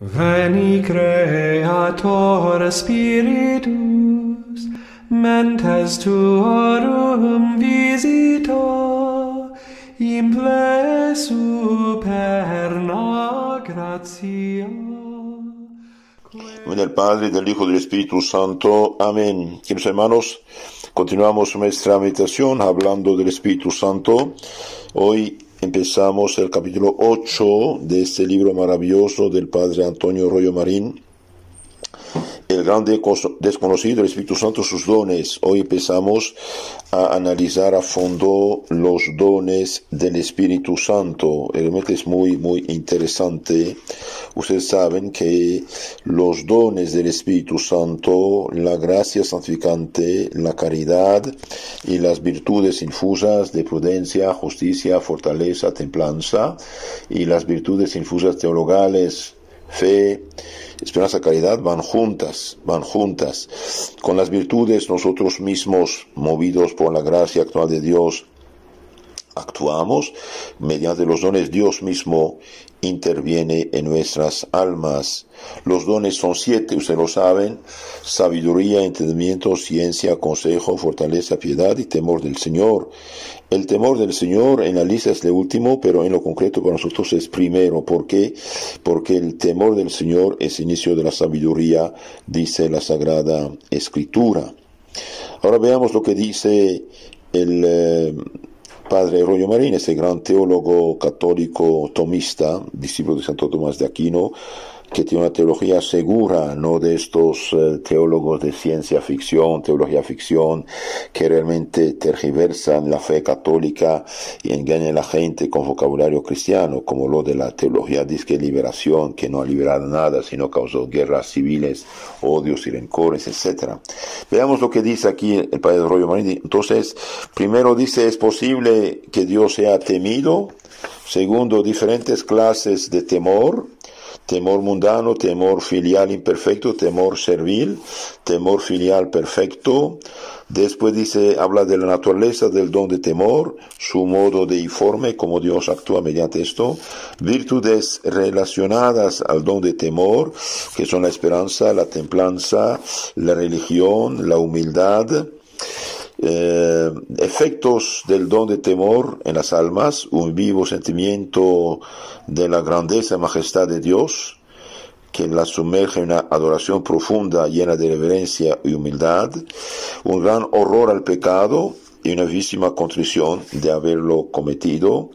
Veni Creator Spiritus, mentes tuorum visita, imple superna gratia. En el Padre, del Hijo y del Espíritu Santo. Amén. Queridos hermanos, continuamos nuestra meditación hablando del Espíritu Santo. Hoy empezamos el capítulo 8 de este libro maravilloso del Padre Antonio Rollo Marín, el grande desconocido del Espíritu Santo, sus dones. Hoy empezamos a analizar a fondo los dones del Espíritu Santo. Realmente es muy, muy interesante. Ustedes saben que los dones del Espíritu Santo, la gracia santificante, la caridad y las virtudes infusas de prudencia, justicia, fortaleza, templanza y las virtudes infusas teologales, fe, esperanza, caridad van juntas, van juntas. Con las virtudes nosotros mismos, movidos por la gracia actual de Dios, actuamos. Mediante los dones Dios mismo interviene en nuestras almas. Los dones son siete, ustedes lo saben, sabiduría, entendimiento, ciencia, consejo, fortaleza, piedad y temor del Señor. El temor del Señor en la lista es el último, pero en lo concreto para nosotros es primero. ¿Por qué? Porque el temor del Señor es inicio de la sabiduría, dice la Sagrada Escritura. Ahora veamos lo que dice el... Eh, padre Rollo Marín, ese gran teólogo católico tomista, discípulo de Santo Tomás de Aquino, que tiene una teología segura, no de estos eh, teólogos de ciencia ficción, teología ficción, que realmente tergiversan la fe católica y engañan a la gente con vocabulario cristiano, como lo de la teología disque liberación, que no ha liberado nada, sino causó guerras civiles, odios y rencores, etc. Veamos lo que dice aquí el padre de Rollo Marín. Entonces, primero dice, es posible que Dios sea temido. Segundo, diferentes clases de temor temor mundano, temor filial imperfecto, temor servil, temor filial perfecto. Después dice, habla de la naturaleza del don de temor, su modo de informe, cómo Dios actúa mediante esto, virtudes relacionadas al don de temor, que son la esperanza, la templanza, la religión, la humildad, eh, efectos del don de temor en las almas, un vivo sentimiento de la grandeza y majestad de Dios, que la sumerge en una adoración profunda, llena de reverencia y humildad, un gran horror al pecado y una vísima contrición de haberlo cometido,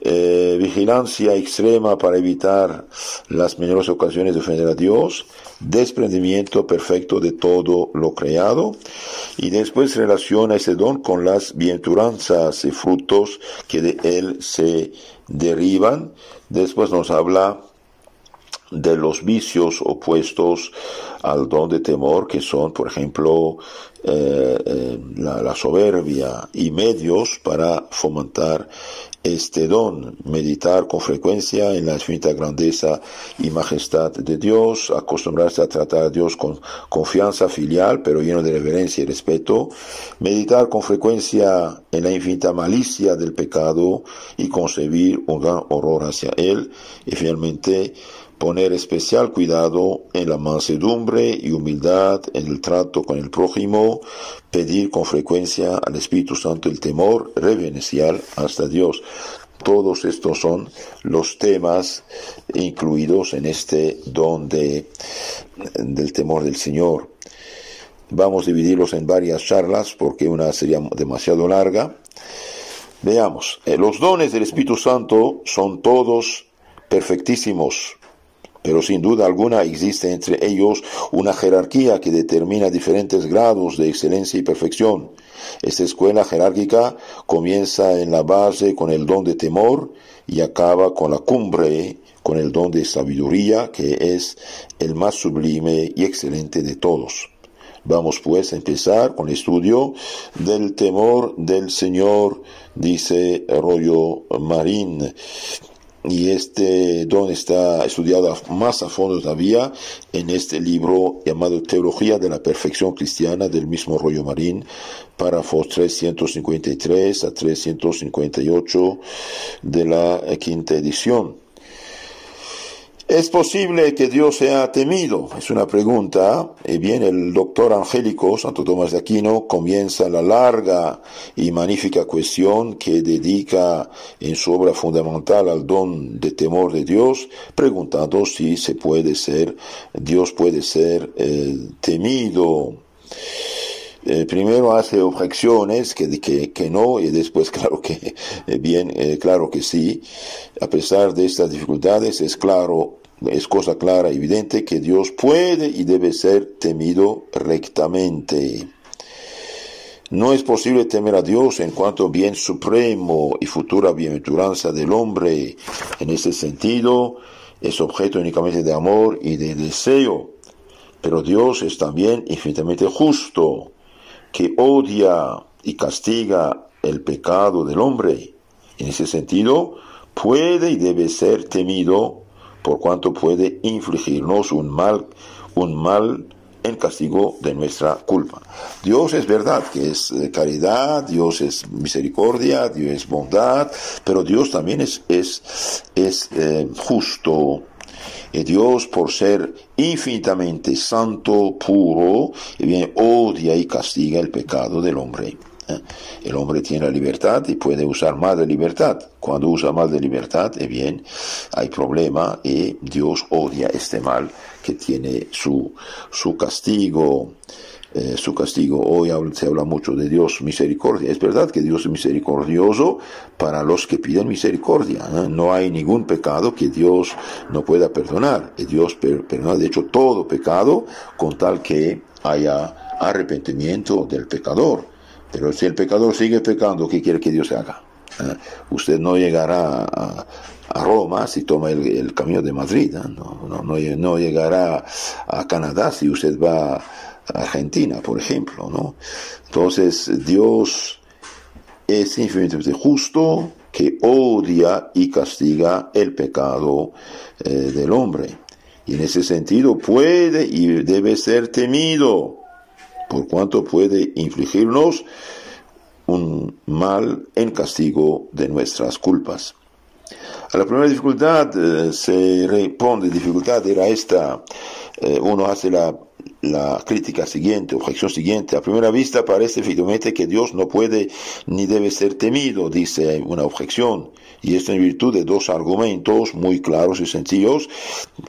eh, vigilancia extrema para evitar las menores ocasiones de ofender a Dios, desprendimiento perfecto de todo lo creado, y después relaciona ese don con las bienaventuranzas y frutos que de él se derivan. Después nos habla de los vicios opuestos al don de temor, que son, por ejemplo, eh, eh, la, soberbia y medios para fomentar este don, meditar con frecuencia en la infinita grandeza y majestad de Dios, acostumbrarse a tratar a Dios con confianza filial, pero lleno de reverencia y respeto, meditar con frecuencia en la infinita malicia del pecado y concebir un gran horror hacia él, y finalmente poner especial cuidado en la mansedumbre y humildad en el trato con el prójimo, pedir con frecuencia al Espíritu Santo el temor reverencial hasta Dios. Todos estos son los temas incluidos en este don de, del temor del Señor. Vamos a dividirlos en varias charlas porque una sería demasiado larga. Veamos, eh, los dones del Espíritu Santo son todos perfectísimos, pero sin duda alguna existe entre ellos una jerarquía que determina diferentes grados de excelencia y perfección. Esta escuela jerárquica comienza en la base con el don de temor y acaba con la cumbre con el don de sabiduría, que es el más sublime y excelente de todos. Vamos pues a empezar con el estudio del temor del Señor, dice Rollo Marín y este don está estudiado más a fondo todavía en este libro llamado Teología de la Perfección Cristiana del mismo Rollo Marín, párrafos 353 a 358 de la quinta edición. ¿Es posible que Dios sea temido? Es una pregunta. Y bien, el doctor angélico Santo Tomás de Aquino comienza la larga y magnífica cuestión que dedica en su obra fundamental al don de temor de Dios, preguntando si se puede ser, Dios puede ser eh, temido. Eh, primero hace objeciones que, que, que, no y después claro que eh, bien claro que sí a pesar de estas dificultades es claro es cosa clara, evidente, que Dios puede y debe ser temido rectamente. No es posible temer a Dios en cuanto bien supremo y futura bienaventuranza del hombre. En ese sentido, es objeto únicamente de amor y de deseo. Pero Dios es también infinitamente justo, que odia y castiga el pecado del hombre. En ese sentido, puede y debe ser temido por cuanto puede infligirnos un mal, un mal en castigo de nuestra culpa. Dios es verdad que es eh, caridad, Dios es misericordia, Dios es bondad, pero Dios también es, es, es eh, justo. Y Dios, por ser infinitamente santo, puro, bien, odia y castiga el pecado del hombre. ¿eh? El hombre tiene la libertad y puede usar más de libertad. Cuando usa más de libertad, eh bien, hay problema y Dios odia este mal que tiene su, su castigo. Eh, su castigo. Hoy se habla mucho de Dios misericordia. Es verdad que Dios es misericordioso para los que piden misericordia. ¿eh? No hay ningún pecado que Dios no pueda perdonar. Dios perdona, de hecho, todo pecado con tal que haya arrepentimiento del pecador. Pero si el pecador sigue pecando, ¿qué quiere que Dios haga? ¿Eh? Usted no llegará a, Roma si toma el, camino de Madrid, ¿eh? no, no, no, llegará a Canadá si usted va a Argentina, por ejemplo. ¿no? Entonces Dios es infinitamente justo que odia y castiga el pecado eh, del hombre. Y en ese sentido puede y debe ser temido por cuanto puede infligirnos un mal en castigo de nuestras culpas. La primera dificultad eh, se responde, dificultad era esta, eh, uno hace la, la crítica siguiente, objeción siguiente. A primera vista parece efectivamente que Dios no puede ni debe ser temido, dice una objeción. Y esto en virtud de dos argumentos muy claros y sencillos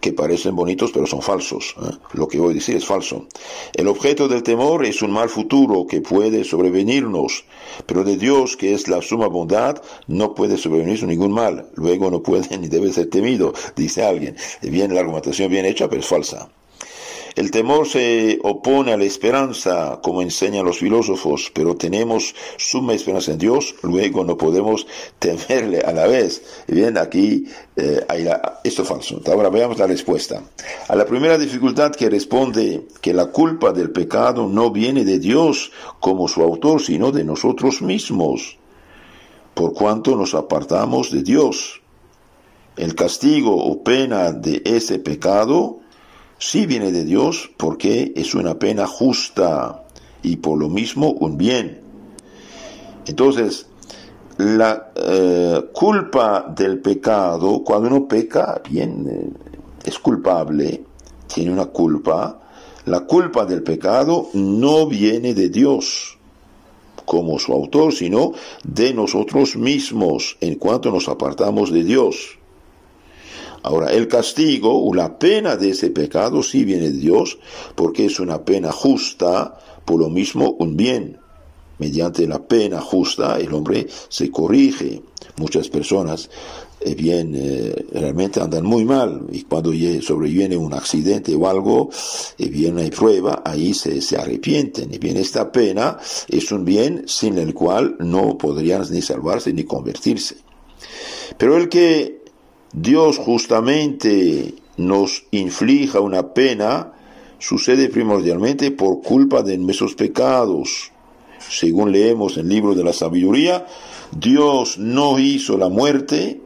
que parecen bonitos pero son falsos. ¿eh? Lo que voy a decir es falso. El objeto del temor es un mal futuro que puede sobrevenirnos, pero de Dios, que es la suma bondad, no puede sobrevenir ningún mal. Luego no puede ni debe ser temido, dice alguien. Bien, la argumentación bien hecha, pero es falsa. El temor se opone a la esperanza, como enseñan los filósofos, pero tenemos suma esperanza en Dios, luego no podemos temerle a la vez. Bien, aquí eh, hay esto es falso. Ahora veamos la respuesta. A la primera dificultad que responde que la culpa del pecado no viene de Dios como su autor, sino de nosotros mismos, por cuanto nos apartamos de Dios. El castigo o pena de ese pecado sí viene de Dios porque es una pena justa y por lo mismo un bien. Entonces, la eh, culpa del pecado, cuando uno peca, bien, eh, es culpable, tiene una culpa, la culpa del pecado no viene de Dios como su autor, sino de nosotros mismos en cuanto nos apartamos de Dios. Ahora, el castigo o la pena de ese pecado sí viene de Dios, porque es una pena justa, por lo mismo un bien. Mediante la pena justa el hombre se corrige. Muchas personas eh, bien eh, realmente andan muy mal y cuando sobreviene un accidente o algo y viene una prueba ahí se, se arrepienten y bien esta pena es un bien sin el cual no podrían ni salvarse ni convertirse pero el que Dios justamente nos inflija una pena, sucede primordialmente por culpa de nuestros pecados. Según leemos en el libro de la sabiduría, Dios no hizo la muerte,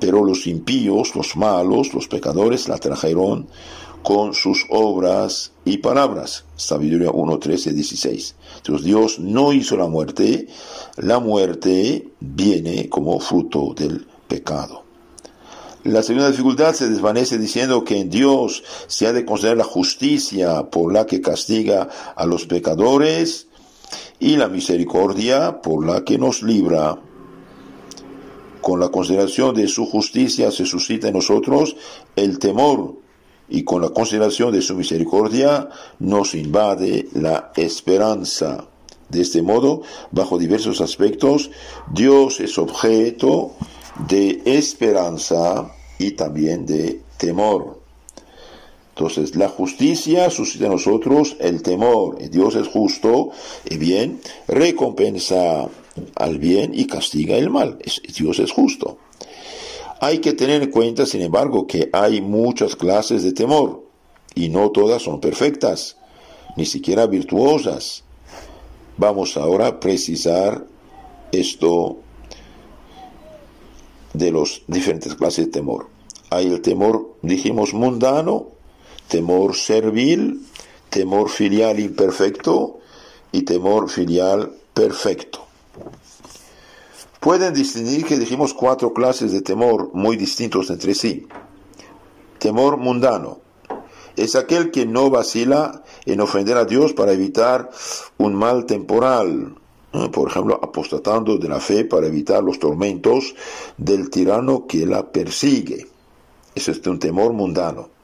pero los impíos, los malos, los pecadores la trajeron con sus obras y palabras. Sabiduría 1, 13, 16. Entonces Dios no hizo la muerte, la muerte viene como fruto del pecado. La segunda dificultad se desvanece diciendo que en Dios se ha de considerar la justicia por la que castiga a los pecadores y la misericordia por la que nos libra. Con la consideración de su justicia se suscita en nosotros el temor y con la consideración de su misericordia nos invade la esperanza. De este modo, bajo diversos aspectos, Dios es objeto de esperanza y también de temor. Entonces, la justicia suscita en nosotros el temor. Dios es justo y bien, recompensa al bien y castiga el mal. Dios es justo. Hay que tener en cuenta, sin embargo, que hay muchas clases de temor y no todas son perfectas, ni siquiera virtuosas. Vamos ahora a precisar esto de los diferentes clases de temor. Hay el temor, dijimos, mundano, temor servil, temor filial imperfecto y temor filial perfecto. Pueden distinguir que dijimos cuatro clases de temor muy distintos entre sí. Temor mundano es aquel que no vacila en ofender a Dios para evitar un mal temporal, por ejemplo, apostatando de la fe para evitar los tormentos del tirano que la persigue. Eso es un temor mundano.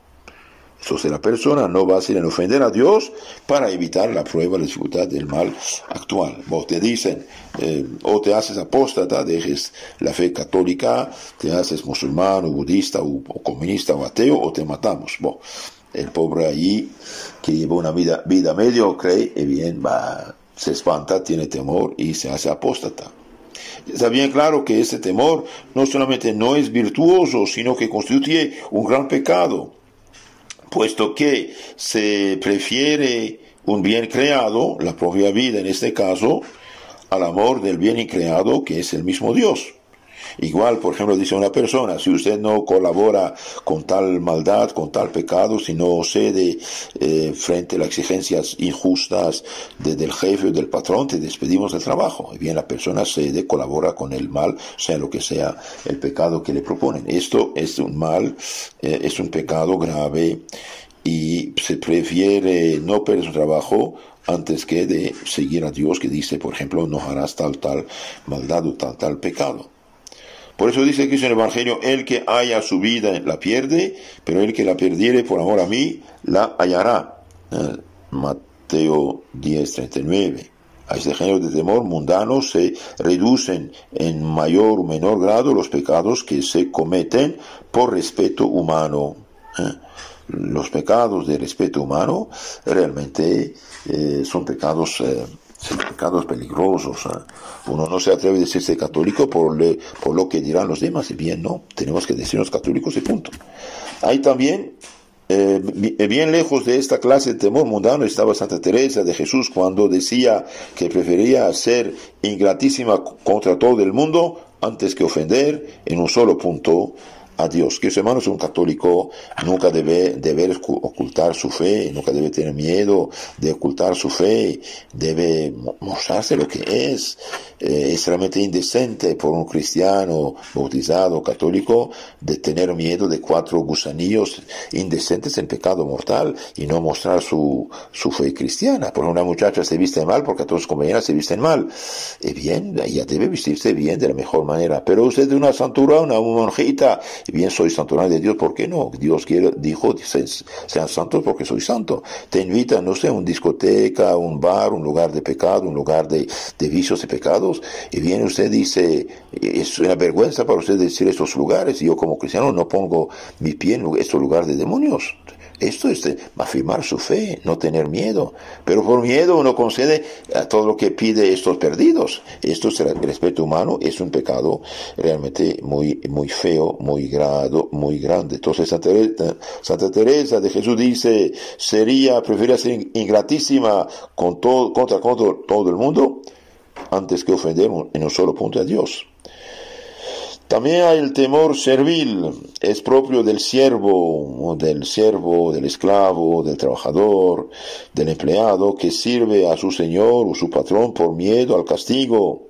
Entonces la persona no va a ser en ofender a Dios para evitar la prueba, la dificultad del mal actual. Vos te dicen, eh, o te haces apóstata, dejes la fe católica, te haces musulmán o budista o, comunista o ateo o te matamos. el pobre allí que lleva una vida, vida mediocre, y bien, va, se espanta, tiene temor y se hace apóstata. Está bien claro que ese temor no solamente no es virtuoso, sino que constituye un gran pecado puesto que se prefiere un bien creado, la propia vida en este caso, al amor del bien increado que es el mismo Dios. Igual, por ejemplo, dice una persona, si usted no colabora con tal maldad, con tal pecado, si no cede eh, frente a las exigencias injustas del jefe o del patrón, te despedimos del trabajo. Y bien, la persona cede, colabora con el mal, sea lo que sea el pecado que le proponen. Esto es un mal, eh, es un pecado grave y se prefiere no perder su trabajo antes que de seguir a Dios que dice, por ejemplo, no harás tal, tal maldad o tal, tal pecado. Por eso dice aquí en el Evangelio, el que haya su vida la pierde, pero el que la perdiere por amor a mí, la hallará. Eh, Mateo 10, 39. A este género de temor mundano se reducen en mayor o menor grado los pecados que se cometen por respeto humano. Eh, los pecados de respeto humano realmente eh, son pecados pecados peligrosos. Uno no se atreve a decirse católico por, por lo que dirán los demás, y bien no, tenemos que decirnos católicos y punto. Hay también, eh, bien lejos de esta clase de temor mundano, estaba Santa Teresa de Jesús cuando decía que prefería ser ingratísima contra todo el mundo antes que ofender en un solo punto a Dios. Que su hermano es un católico, nunca debe, debe ocultar su fe, nunca debe tener miedo de ocultar su fe, debe mostrarse lo que es. Eh, es realmente indecente por un cristiano bautizado católico de tener miedo de cuatro gusanillos indecentes en pecado mortal y no mostrar su, su fe cristiana. Por una muchacha se viste mal porque todos sus compañeras se visten mal. Y bien, ella debe vestirse bien de la mejor manera. Pero usted de una santura, una monjita, bien soy santuario de Dios, ¿por qué no? Dios quiere, dijo, sean santos porque soy santo. Te invita, no sé, a una discoteca, un bar, un lugar de pecado, un lugar de, de vicios y pecados, y viene usted dice, es una vergüenza para usted decir estos lugares, y yo como cristiano no pongo mi pie en estos lugares de demonios. Esto es afirmar su fe, no tener miedo. Pero por miedo uno concede a todo lo que pide estos perdidos. Esto es el respeto humano, es un pecado realmente muy, muy feo, muy grado, muy grande. Entonces Santa Teresa, de Jesús dice, sería, preferiría ser ingratísima con todo, contra, contra todo el mundo antes que ofender en un solo punto a Dios. También hay el temor servil, es propio del siervo, del siervo, del esclavo, del trabajador, del empleado que sirve a su señor o su patrón por miedo al castigo,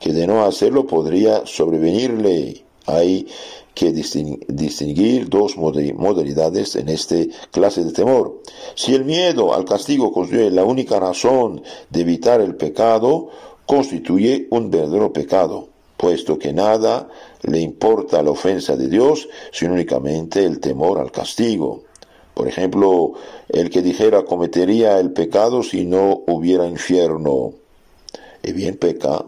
que de no hacerlo podría sobrevenirle. Hay que distinguir dos modalidades en este clase de temor. Si el miedo al castigo constituye la única razón de evitar el pecado, constituye un verdadero pecado, puesto que nada le importa la ofensa de Dios, sino únicamente el temor al castigo. Por ejemplo, el que dijera cometería el pecado si no hubiera infierno. Y bien peca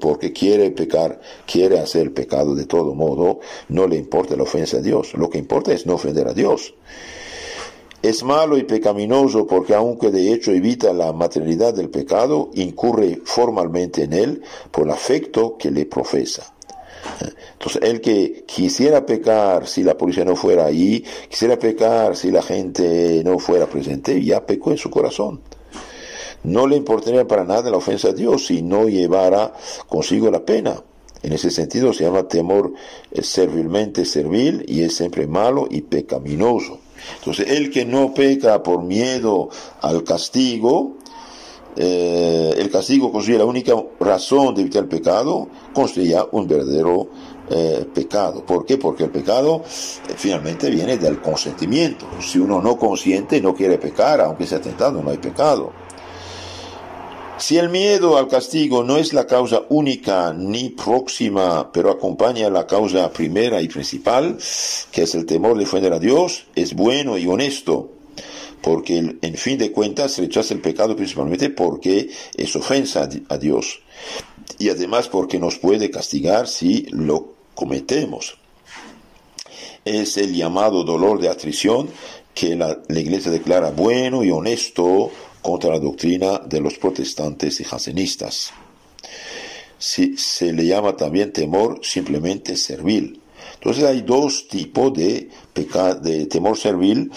porque quiere pecar, quiere hacer pecado de todo modo, no le importa la ofensa a Dios. Lo que importa es no ofender a Dios. Es malo y pecaminoso porque aunque de hecho evita la materialidad del pecado, incurre formalmente en él por el afecto que le profesa. Entonces, el que quisiera pecar si la policía no fuera ahí, quisiera pecar si la gente no fuera presente, ya pecó en su corazón. No le importaría para nada la ofensa a Dios si no llevara consigo la pena. En ese sentido se llama temor eh, servilmente servil y es siempre malo y pecaminoso. Entonces, el que no peca por miedo al castigo, eh, el castigo constituye la única razón de evitar el pecado, constituye un verdadero eh, pecado. ¿Por qué? Porque el pecado eh, finalmente viene del consentimiento. Si uno no consiente, no quiere pecar, aunque sea tentado, no hay pecado. Si el miedo al castigo no es la causa única ni próxima, pero acompaña la causa primera y principal, que es el temor de ofender a Dios, es bueno y honesto porque en fin de cuentas rechaza el pecado principalmente porque es ofensa a Dios y además porque nos puede castigar si lo cometemos. Es el llamado dolor de atrición que la, iglesia declara bueno y honesto contra la doctrina de los protestantes y jansenistas. se le llama también temor simplemente servil entonces hay dos tipos de, de temor servil.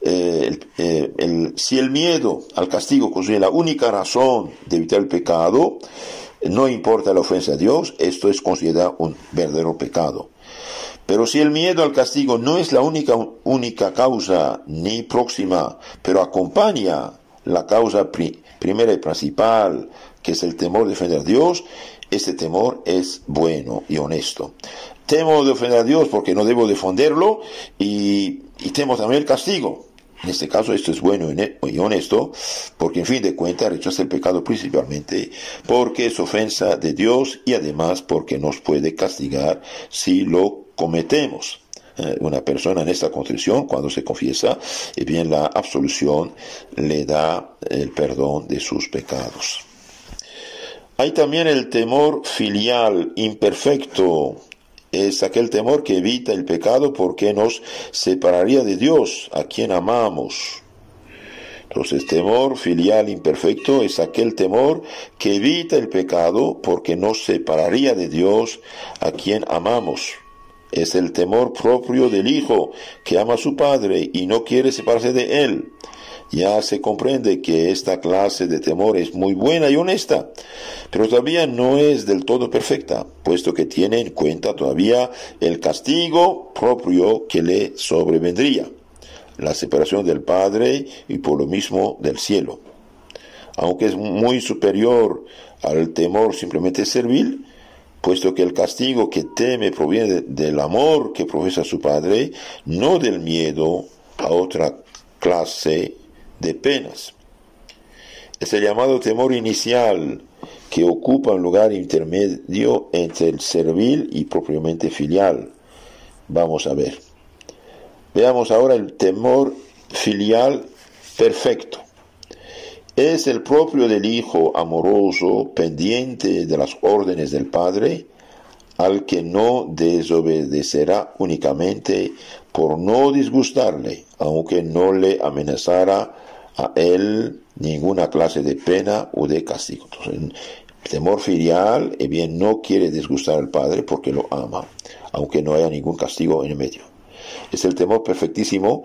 Eh, eh, si el miedo al castigo constituye la única razón de evitar el pecado, no importa la ofensa a Dios, esto es considerado un verdadero pecado. Pero si el miedo al castigo no es la única, única causa ni próxima, pero acompaña la causa primera y principal, que es el temor de ofender a Dios, este temor es bueno y honesto temo de ofender a Dios porque no debo defenderlo y, temo también el castigo. En este caso esto es bueno y honesto, porque en fin de cuentas rechaza el pecado principalmente porque es ofensa de Dios y además porque nos puede castigar si lo cometemos. Eh, una persona en esta contrición, cuando se confiesa, y bien la absolución le da el perdón de sus pecados. Hay también el temor filial imperfecto, es aquel temor que evita el pecado porque nos separaría de Dios, a quien amamos. Entonces, temor filial imperfecto es aquel temor que evita el pecado porque nos separaría de Dios, a quien amamos. Es el temor propio del Hijo que ama a su Padre y no quiere separarse de Él ya se comprende que esta clase de temor es muy buena y honesta, pero todavía no es del todo perfecta, puesto que tiene en cuenta todavía el castigo propio que le sobrevendría, la separación del Padre y por lo mismo del cielo. Aunque es muy superior al temor simplemente servil, puesto que el castigo que teme proviene del amor que profesa su Padre, no del miedo a otra clase de penas. Es el llamado temor inicial que ocupa un lugar intermedio entre el servil y propiamente filial. Vamos a ver. Veamos ahora el temor filial perfecto. Es el propio del Hijo amoroso, pendiente de las órdenes del Padre, al que no desobedecerá únicamente por no disgustarle, aunque no le amenazara a él ninguna clase de pena o de castigo. Entonces, temor filial, eh bien, no quiere disgustar al Padre porque lo ama, aunque no haya ningún castigo en el medio. Es el temor perfectísimo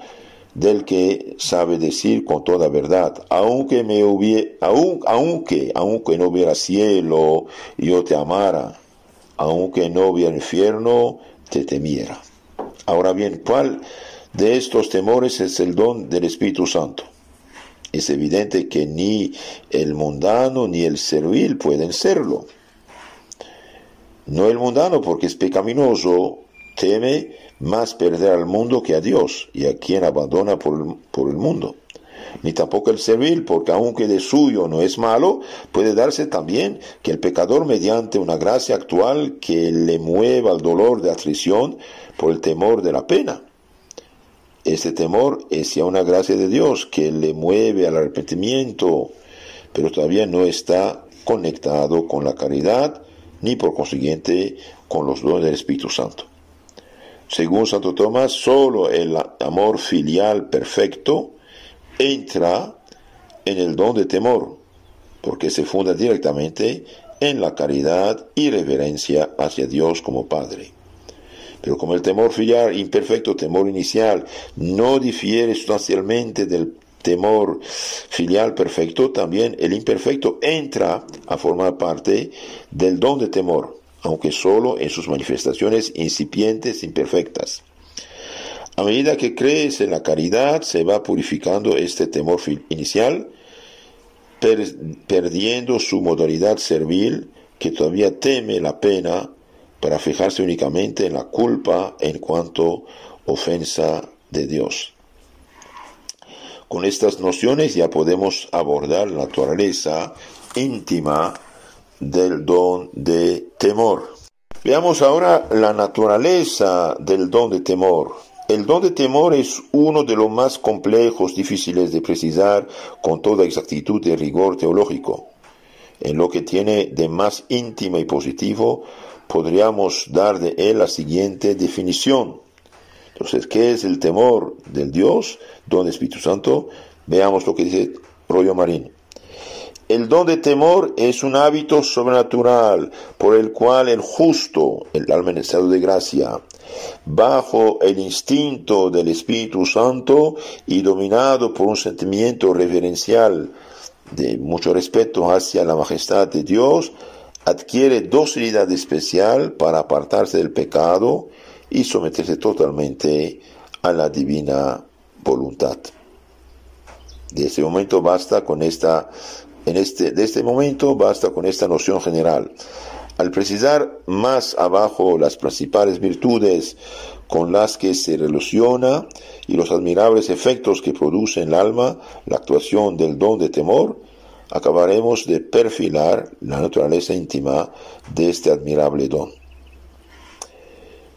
del que sabe decir con toda verdad, aunque me hubiera, aunque, aunque no hubiera cielo, yo te amara, aunque no hubiera infierno, te temiera. Ahora bien, ¿cuál de estos temores es el don del Espíritu Santo? es evidente que ni el mundano ni el servil pueden serlo. No el mundano porque es pecaminoso teme más perder al mundo que a Dios y a quien abandona por el, mundo. Ni tampoco el servil, porque aunque de suyo no es malo, puede darse también que el pecador mediante una gracia actual que le mueva al dolor de aflicción por el temor de la pena. Este temor es ya una gracia de Dios que le mueve al arrepentimiento, pero todavía no está conectado con la caridad ni por consiguiente con los dones del Espíritu Santo. Según Santo Tomás, solo el amor filial perfecto entra en el don de temor, porque se funda directamente en la caridad y reverencia hacia Dios como Padre. Pero como el temor filial imperfecto, temor inicial, no difiere sustancialmente del temor filial perfecto, también el imperfecto entra a formar parte del don de temor, aunque solo en sus manifestaciones incipientes, imperfectas. A medida que crees en la caridad, se va purificando este temor inicial, perdiendo su modalidad servil, que todavía teme la pena para fijarse únicamente en la culpa en cuanto ofensa de Dios. Con estas nociones ya podemos abordar la naturaleza íntima del don de temor. Veamos ahora la naturaleza del don de temor. El don de temor es uno de los más complejos, difíciles de precisar con toda exactitud y rigor teológico. En lo que tiene de más íntima y positivo, podríamos dar de él la siguiente definición. Entonces, ¿qué es el temor del Dios, don Espíritu Santo? Veamos lo que dice Rollo Marín. El don de temor es un hábito sobrenatural por el cual el justo, el alma en estado de gracia, bajo el instinto del Espíritu Santo y dominado por un sentimiento reverencial de mucho respeto hacia la majestad de Dios, adquiere docilidad especial para apartarse del pecado y someterse totalmente a la divina voluntad. De este momento basta con esta en este, de este momento basta con esta noción general. Al precisar más abajo las principales virtudes con las que se relaciona y los admirables efectos que produce en el alma la actuación del don de temor, acabaremos de perfilar la naturaleza íntima de este admirable don.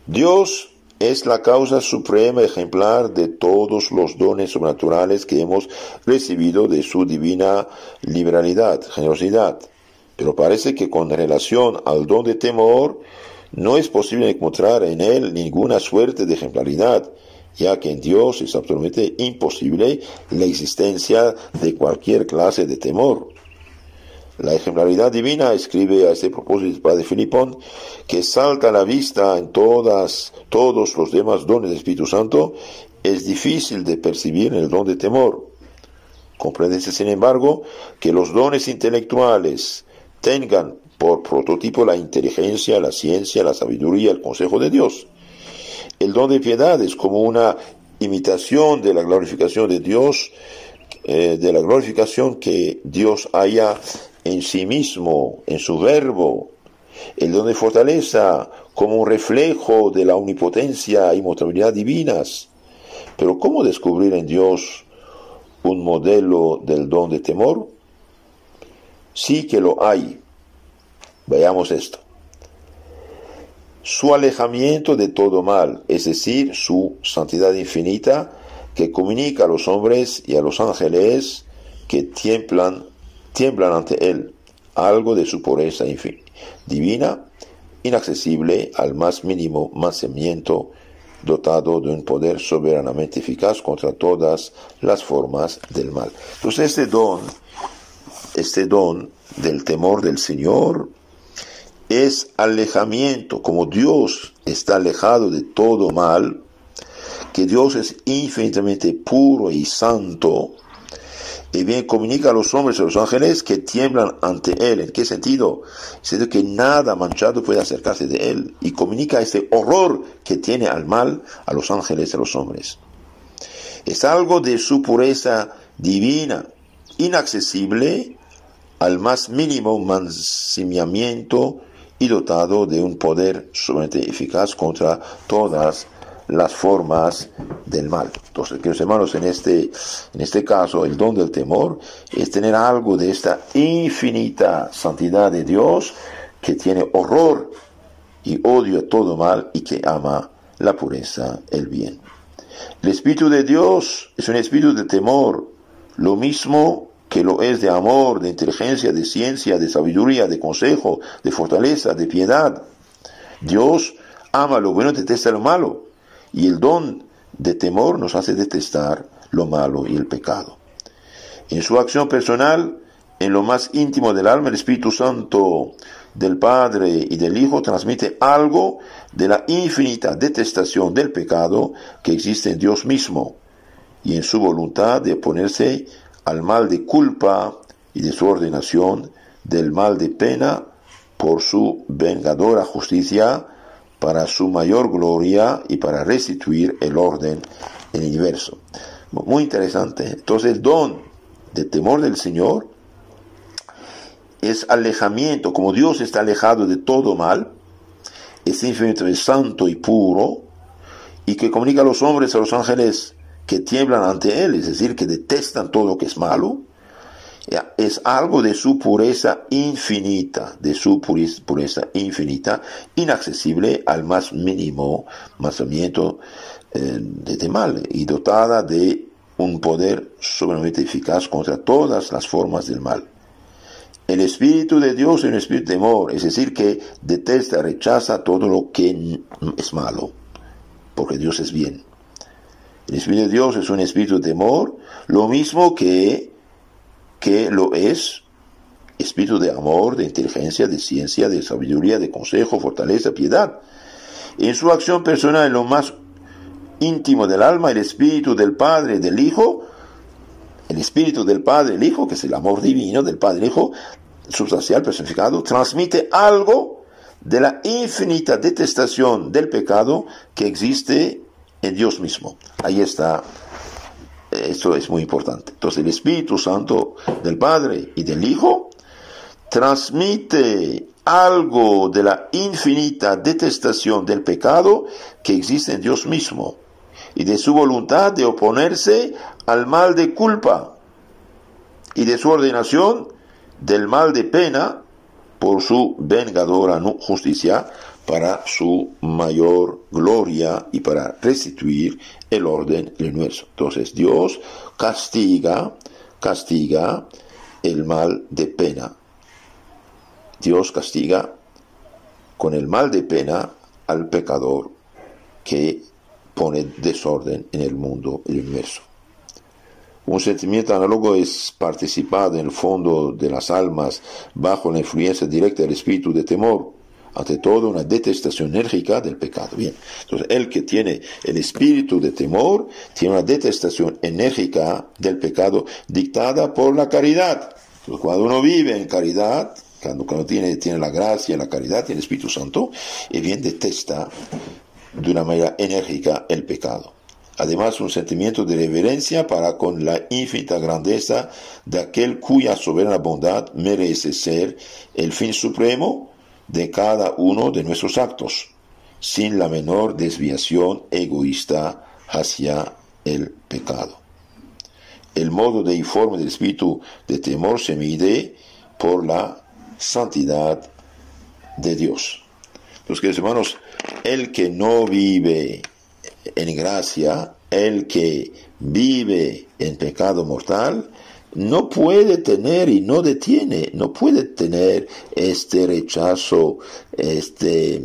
Dios es la causa suprema ejemplar de todos los dones sobrenaturales que hemos recibido de su divina liberalidad, generosidad. Pero parece que con relación al don de temor, no es posible encontrar en él ninguna suerte de ejemplaridad, ya que en Dios es absolutamente imposible la existencia de cualquier clase de temor. La ejemplaridad divina, escribe a este propósito el Padre Filipón, que salta a la vista en todas, todos los demás dones del Espíritu Santo, es difícil de percibir en el don de temor. Compréndese, sin embargo, que los dones intelectuales tengan por prototipo la inteligencia, la ciencia, la sabiduría, el consejo de Dios. El don de piedad es como una imitación de la glorificación de Dios, eh, de la glorificación que Dios haya en sí mismo, en su verbo, el don de fortaleza como un reflejo de la omnipotencia y mutabilidad divinas. Pero ¿cómo descubrir en Dios un modelo del don de temor? Sí que lo hay. Veamos esto. Su alejamiento de todo mal, es decir, su santidad infinita, que comunica a los hombres y a los ángeles que tiemblan tiemblan ante él, algo de su pureza divina, inaccesible al más mínimo mantenimiento, dotado de un poder soberanamente eficaz contra todas las formas del mal. Entonces este don, este don del temor del Señor, es alejamiento, como Dios está alejado de todo mal, que Dios es infinitamente puro y santo, y bien comunica a los hombres y a los ángeles que tiemblan ante él. ¿En qué sentido? En que nada manchado puede acercarse de él. Y comunica este horror que tiene al mal a los ángeles y a los hombres. Es algo de su pureza divina, inaccesible al más mínimo mancimiento y dotado de un poder sumamente eficaz contra todas las formas del mal. Entonces, queridos hermanos, en este, en este caso, el don del temor es tener algo de esta infinita santidad de Dios que tiene horror y odio a todo mal y que ama la pureza, el bien. El Espíritu de Dios es un espíritu de temor, lo mismo que lo es de amor, de inteligencia, de ciencia, de sabiduría, de consejo, de fortaleza, de piedad. Dios ama lo bueno y detesta lo malo. Y el don de temor nos hace detestar lo malo y el pecado. En su acción personal, en lo más íntimo del alma, el Espíritu Santo del Padre y del Hijo transmite algo de la infinita detestación del pecado que existe en Dios mismo y en su voluntad de oponerse al mal de culpa y de su ordenación, del mal de pena por su vengadora justicia, para su mayor gloria y para restituir el orden en el universo. Muy interesante. Entonces el don de temor del Señor es alejamiento, como Dios está alejado de todo mal, es infinitamente santo y puro, y que comunica a los hombres, a los ángeles que tiemblan ante Él, es decir, que detestan todo lo que es malo, es algo de su pureza infinita, de su pureza infinita, inaccesible al más mínimo mazamiento eh, de mal y dotada de un poder sumamente eficaz contra todas las formas del mal. El Espíritu de Dios es un espíritu de temor, es decir, que detesta, rechaza todo lo que es malo, porque Dios es bien. El Espíritu de Dios es un espíritu de temor, lo mismo que, que lo es espíritu de amor, de inteligencia, de ciencia, de sabiduría, de consejo, fortaleza, piedad. En su acción personal, en lo más íntimo del alma, el espíritu del Padre del Hijo, el espíritu del Padre el Hijo, que es el amor divino del Padre el Hijo, sustancial personificado, transmite algo de la infinita detestación del pecado que existe en Dios mismo. Ahí está, esto es muy importante. Entonces el Espíritu Santo del Padre y del Hijo transmite algo de la infinita detestación del pecado que existe en Dios mismo y de su voluntad de oponerse al mal de culpa y de su ordenación del mal de pena por su vengadora justicia para su mayor gloria y para restituir el orden del universo. Entonces Dios castiga, castiga el mal de pena. Dios castiga con el mal de pena al pecador que pone desorden en el mundo, el universo. Un sentimiento análogo es participar en el fondo de las almas bajo la influencia directa del espíritu de temor, ante todo una detestación enérgica del pecado. Bien, entonces el que tiene el espíritu de temor tiene una detestación enérgica del pecado dictada por la caridad. cuando uno vive en caridad, cuando, cuando tiene, tiene la gracia, la caridad, tiene el Espíritu Santo, y bien detesta de una manera enérgica el pecado además un sentimiento de reverencia para con la infinita grandeza de aquel cuya soberana bondad merece ser el fin supremo de cada uno de nuestros actos, sin la menor desviación egoísta hacia el pecado. El modo de informe del espíritu de temor se mide por la santidad de Dios. Los queridos hermanos, el que no vive en gracia, el que vive en pecado mortal, no puede tener y no detiene, no puede tener este rechazo, este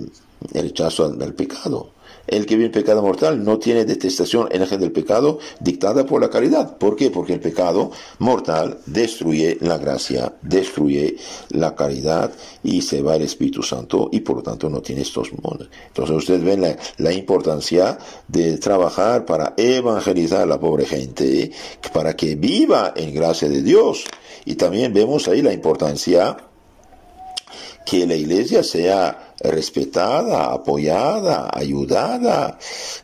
rechazo al pecado. El que vive en pecado mortal no tiene detestación en el del pecado dictada por la caridad. ¿Por qué? Porque el pecado mortal destruye la gracia, destruye la caridad y se va el Espíritu Santo y por lo tanto no tiene estos mundos. Entonces ustedes ven la importancia de trabajar para evangelizar a la pobre gente, para que viva en gracia de Dios. Y también vemos ahí la importancia que la iglesia sea respetada, apoyada, ayudada,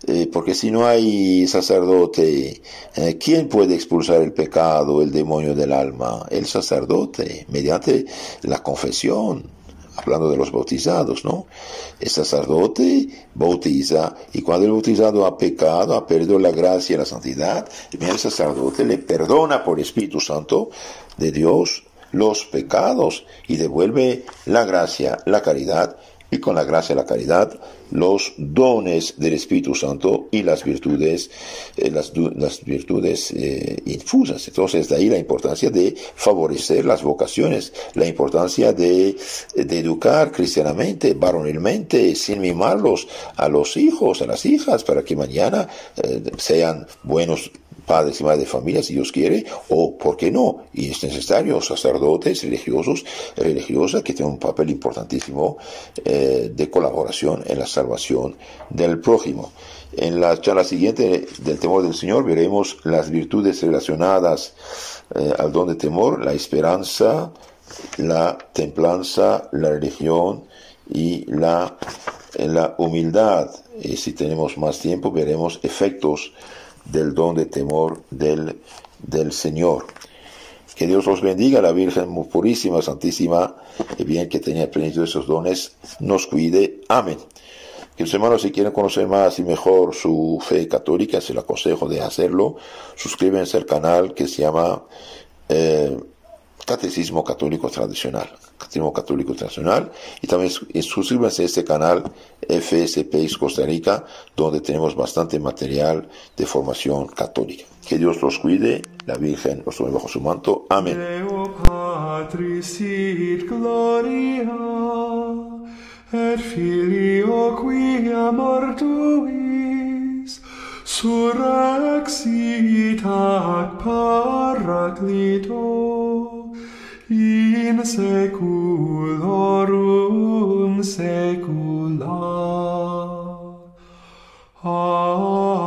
eh, porque si no hay sacerdote, eh, ¿quién puede expulsar el pecado, el demonio del alma? El sacerdote, mediante la confesión. hablando de los bautizados, ¿no? El sacerdote bautiza y cuando el bautizado ha pecado, ha perdido la gracia y la santidad, el sacerdote le perdona por Espíritu Santo de Dios los pecados y devuelve la gracia, la caridad y con la gracia y la caridad los dones del Espíritu Santo y las virtudes, eh, las, virtudes eh, infusas. Entonces, de ahí la importancia de favorecer las vocaciones, la importancia de, educar cristianamente, varonilmente, sin mimarlos a los hijos, a las hijas, para que mañana eh, sean buenos padres y madres de familia, si Dios quiere, o, ¿por qué no? Y es necesario sacerdotes religiosos, religiosas, que tienen un papel importantísimo eh, de colaboración en la salvación del prójimo. En la charla siguiente del temor del Señor veremos las virtudes relacionadas eh, al don de temor, la esperanza, la templanza, la religión y la, la humildad. Y si tenemos más tiempo veremos efectos del don de temor del, del Señor. Que Dios los bendiga, la Virgen purísima, santísima, y bien que tenía plenitud de esos dones, nos cuide. Amén. Que los hermanos, si quieren conocer más y mejor su fe católica, se lo aconsejo de hacerlo. Suscríbanse al canal que se llama eh, Catecismo Católico Tradicional. Catecismo Católico Tradicional. Y también suscríbanse a este canal FSP Costa Rica, donde tenemos bastante material de formación católica. Que Dios los cuide, la Virgen los tome bajo su manto. Amén. surrexit ac paraclito in seculorum secula. Amen.